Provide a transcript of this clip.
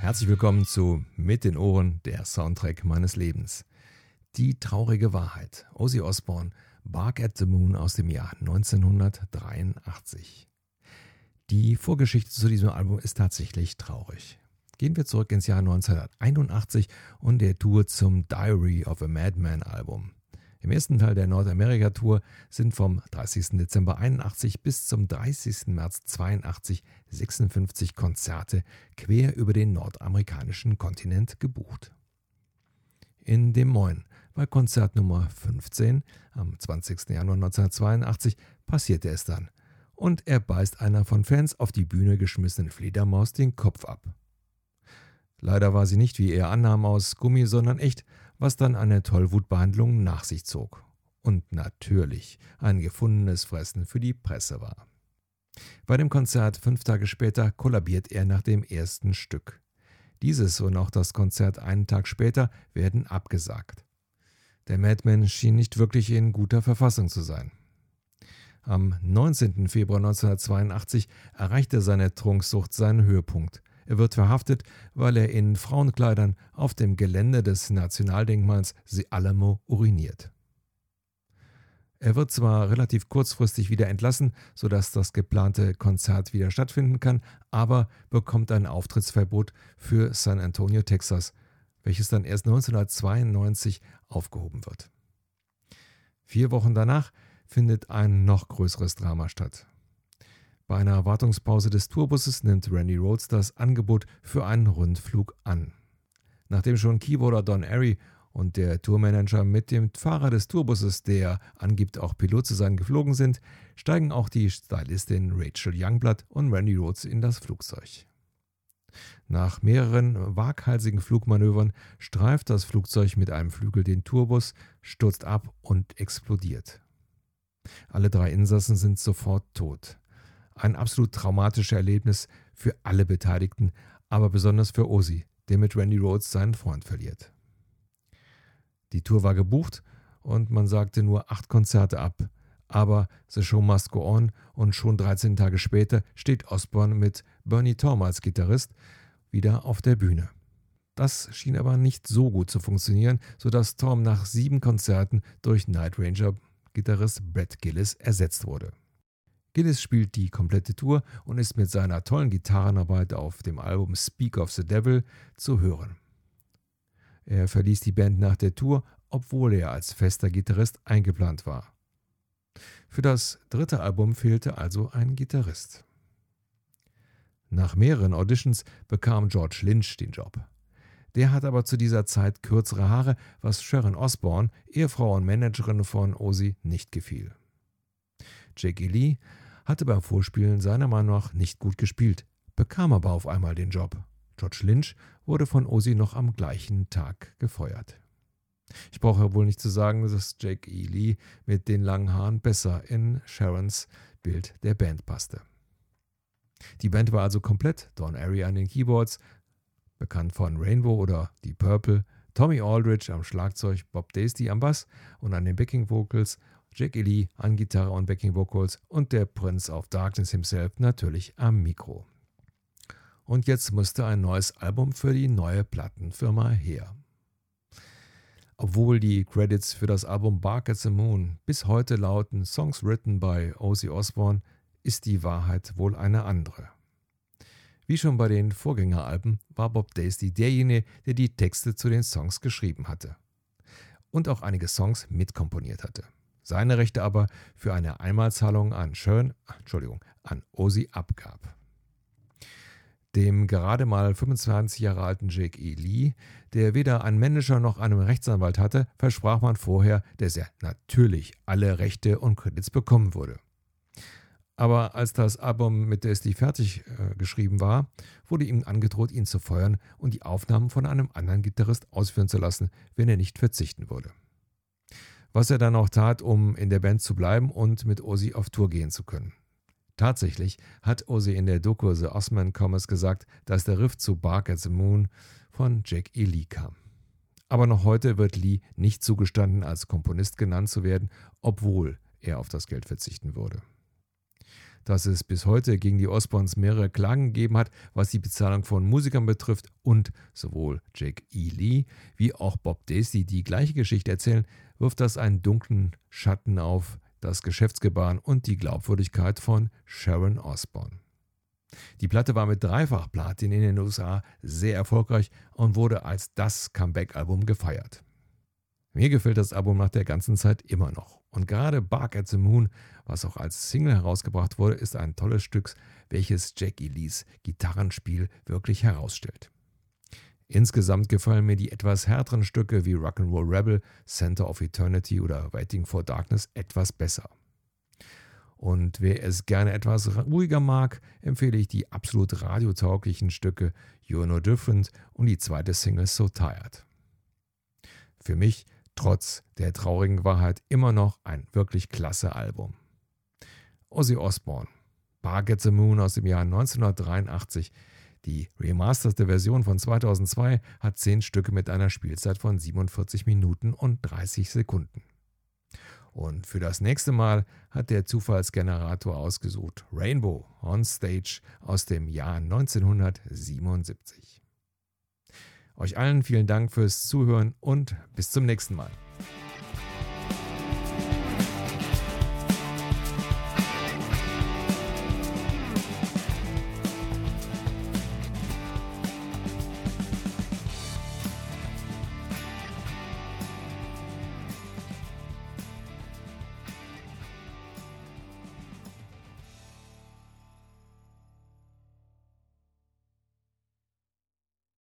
Herzlich willkommen zu Mit den Ohren, der Soundtrack meines Lebens. Die traurige Wahrheit. Ozzy Osbourne, Bark at the Moon aus dem Jahr 1983. Die Vorgeschichte zu diesem Album ist tatsächlich traurig. Gehen wir zurück ins Jahr 1981 und der Tour zum Diary of a Madman Album. Im ersten Teil der Nordamerika-Tour sind vom 30. Dezember 81 bis zum 30. März 82 56 Konzerte quer über den nordamerikanischen Kontinent gebucht. In Des Moines bei Konzert Nummer 15 am 20. Januar 1982 passierte es dann und er beißt einer von Fans auf die Bühne geschmissenen Fledermaus den Kopf ab. Leider war sie nicht, wie er annahm, aus Gummi, sondern echt was dann eine Tollwutbehandlung nach sich zog. Und natürlich ein gefundenes Fressen für die Presse war. Bei dem Konzert fünf Tage später kollabiert er nach dem ersten Stück. Dieses und auch das Konzert einen Tag später werden abgesagt. Der Madman schien nicht wirklich in guter Verfassung zu sein. Am 19. Februar 1982 erreichte seine Trunksucht seinen Höhepunkt. Er wird verhaftet, weil er in Frauenkleidern auf dem Gelände des Nationaldenkmals Se Alamo uriniert. Er wird zwar relativ kurzfristig wieder entlassen, sodass das geplante Konzert wieder stattfinden kann, aber bekommt ein Auftrittsverbot für San Antonio, Texas, welches dann erst 1992 aufgehoben wird. Vier Wochen danach findet ein noch größeres Drama statt. Bei einer Wartungspause des Tourbusses nimmt Randy Rhodes das Angebot für einen Rundflug an. Nachdem schon Keyboarder Don Airy und der Tourmanager mit dem Fahrer des Tourbusses, der angibt auch Pilot zu sein, geflogen sind, steigen auch die Stylistin Rachel Youngblood und Randy Rhodes in das Flugzeug. Nach mehreren waghalsigen Flugmanövern streift das Flugzeug mit einem Flügel den Tourbus, stürzt ab und explodiert. Alle drei Insassen sind sofort tot. Ein absolut traumatisches Erlebnis für alle Beteiligten, aber besonders für Ozzy, der mit Randy Rhodes seinen Freund verliert. Die Tour war gebucht und man sagte nur acht Konzerte ab. Aber The Show Must Go On und schon 13 Tage später steht Osborne mit Bernie Torm als Gitarrist wieder auf der Bühne. Das schien aber nicht so gut zu funktionieren, sodass Tom nach sieben Konzerten durch Night Ranger Gitarrist Brett Gillis ersetzt wurde. Gillis spielt die komplette Tour und ist mit seiner tollen Gitarrenarbeit auf dem Album Speak of the Devil zu hören. Er verließ die Band nach der Tour, obwohl er als fester Gitarrist eingeplant war. Für das dritte Album fehlte also ein Gitarrist. Nach mehreren Auditions bekam George Lynch den Job. Der hat aber zu dieser Zeit kürzere Haare, was Sharon Osbourne, Ehefrau und Managerin von Ozzy, nicht gefiel. Jackie Lee hatte beim Vorspielen seiner Meinung nach nicht gut gespielt, bekam aber auf einmal den Job. George Lynch wurde von Ozzy noch am gleichen Tag gefeuert. Ich brauche wohl nicht zu sagen, dass Jake E. Lee mit den langen Haaren besser in Sharons Bild der Band passte. Die Band war also komplett, Don Airy an den Keyboards, bekannt von Rainbow oder Deep Purple, Tommy Aldridge am Schlagzeug, Bob Daisley am Bass und an den Backing Vocals Jack Lee an Gitarre und Backing Vocals und der Prince of Darkness himself natürlich am Mikro. Und jetzt musste ein neues Album für die neue Plattenfirma her. Obwohl die Credits für das Album Bark at the Moon bis heute lauten Songs written by Ozzy Osbourne, ist die Wahrheit wohl eine andere. Wie schon bei den Vorgängeralben war Bob Daisley derjenige, der die Texte zu den Songs geschrieben hatte und auch einige Songs mitkomponiert hatte seine Rechte aber für eine Einmalzahlung an Schön, Entschuldigung, an Ozzy abgab. Dem gerade mal 25 Jahre alten Jake E. Lee, der weder einen Manager noch einen Rechtsanwalt hatte, versprach man vorher, dass er natürlich alle Rechte und Credits bekommen würde. Aber als das Album mit Destiny fertig äh, geschrieben war, wurde ihm angedroht, ihn zu feuern und die Aufnahmen von einem anderen Gitarrist ausführen zu lassen, wenn er nicht verzichten würde was er dann auch tat, um in der Band zu bleiben und mit Ozzy auf Tour gehen zu können. Tatsächlich hat Ozzy in der Doku The Osman Comics gesagt, dass der Riff zu Bark at the Moon von Jack E. Lee kam. Aber noch heute wird Lee nicht zugestanden, als Komponist genannt zu werden, obwohl er auf das Geld verzichten würde. Dass es bis heute gegen die Osborns mehrere Klagen gegeben hat, was die Bezahlung von Musikern betrifft und sowohl Jake E. Lee wie auch Bob Dacey die gleiche Geschichte erzählen, wirft das einen dunklen Schatten auf das Geschäftsgebaren und die Glaubwürdigkeit von Sharon Osbourne. Die Platte war mit dreifach Platin in den USA sehr erfolgreich und wurde als das Comeback-Album gefeiert. Mir gefällt das Album nach der ganzen Zeit immer noch. Und gerade Bark at the Moon, was auch als Single herausgebracht wurde, ist ein tolles Stück, welches Jackie Lees Gitarrenspiel wirklich herausstellt. Insgesamt gefallen mir die etwas härteren Stücke wie Rock'n'Roll Rebel, Center of Eternity oder Waiting for Darkness etwas besser. Und wer es gerne etwas ruhiger mag, empfehle ich die absolut radiotauglichen Stücke You're No Different und die zweite Single So Tired. Für mich trotz der traurigen Wahrheit immer noch ein wirklich klasse Album. Ozzy Osbourne, Bark at the Moon aus dem Jahr 1983. Die remasterte Version von 2002 hat 10 Stücke mit einer Spielzeit von 47 Minuten und 30 Sekunden. Und für das nächste Mal hat der Zufallsgenerator ausgesucht Rainbow on Stage aus dem Jahr 1977. Euch allen vielen Dank fürs Zuhören und bis zum nächsten Mal.